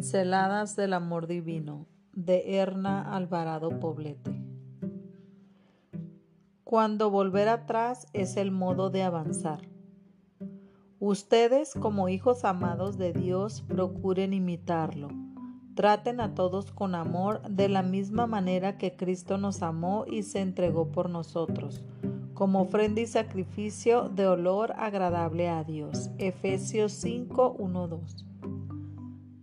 Pinceladas del Amor Divino de Erna Alvarado Poblete. Cuando volver atrás es el modo de avanzar. Ustedes, como hijos amados de Dios, procuren imitarlo. Traten a todos con amor de la misma manera que Cristo nos amó y se entregó por nosotros, como ofrenda y sacrificio de olor agradable a Dios. Efesios 5, 2.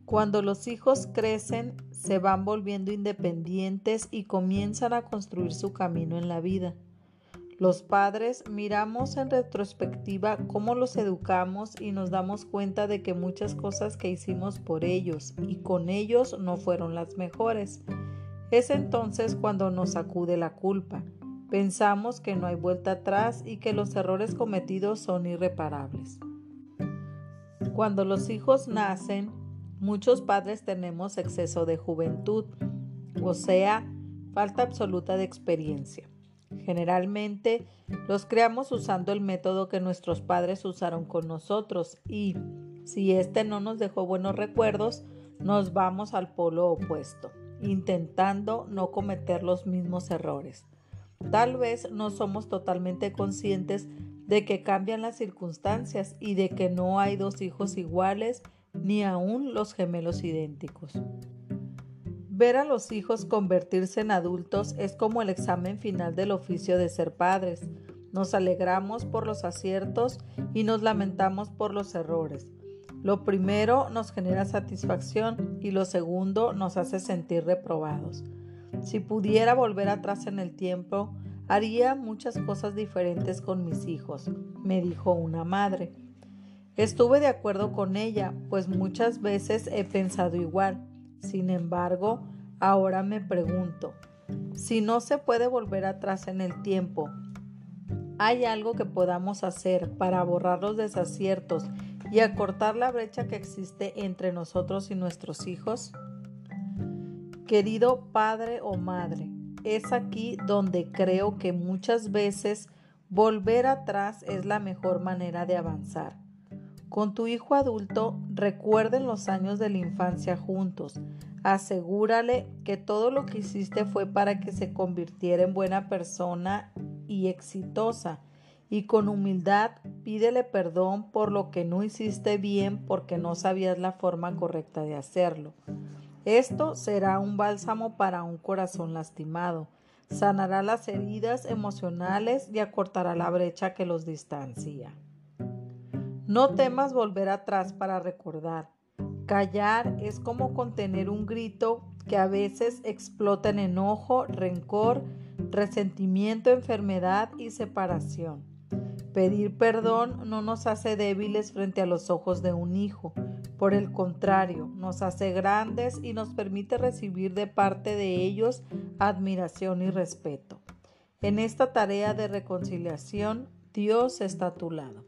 Cuando los hijos crecen, se van volviendo independientes y comienzan a construir su camino en la vida. Los padres miramos en retrospectiva cómo los educamos y nos damos cuenta de que muchas cosas que hicimos por ellos y con ellos no fueron las mejores. Es entonces cuando nos acude la culpa. Pensamos que no hay vuelta atrás y que los errores cometidos son irreparables. Cuando los hijos nacen, Muchos padres tenemos exceso de juventud, o sea, falta absoluta de experiencia. Generalmente los creamos usando el método que nuestros padres usaron con nosotros y si este no nos dejó buenos recuerdos, nos vamos al polo opuesto, intentando no cometer los mismos errores. Tal vez no somos totalmente conscientes de que cambian las circunstancias y de que no hay dos hijos iguales ni aún los gemelos idénticos. Ver a los hijos convertirse en adultos es como el examen final del oficio de ser padres. Nos alegramos por los aciertos y nos lamentamos por los errores. Lo primero nos genera satisfacción y lo segundo nos hace sentir reprobados. Si pudiera volver atrás en el tiempo, haría muchas cosas diferentes con mis hijos, me dijo una madre. Estuve de acuerdo con ella, pues muchas veces he pensado igual. Sin embargo, ahora me pregunto, si no se puede volver atrás en el tiempo, ¿hay algo que podamos hacer para borrar los desaciertos y acortar la brecha que existe entre nosotros y nuestros hijos? Querido padre o madre, es aquí donde creo que muchas veces volver atrás es la mejor manera de avanzar. Con tu hijo adulto, recuerden los años de la infancia juntos. Asegúrale que todo lo que hiciste fue para que se convirtiera en buena persona y exitosa. Y con humildad pídele perdón por lo que no hiciste bien porque no sabías la forma correcta de hacerlo. Esto será un bálsamo para un corazón lastimado. Sanará las heridas emocionales y acortará la brecha que los distancia. No temas volver atrás para recordar. Callar es como contener un grito que a veces explota en enojo, rencor, resentimiento, enfermedad y separación. Pedir perdón no nos hace débiles frente a los ojos de un hijo. Por el contrario, nos hace grandes y nos permite recibir de parte de ellos admiración y respeto. En esta tarea de reconciliación, Dios está a tu lado.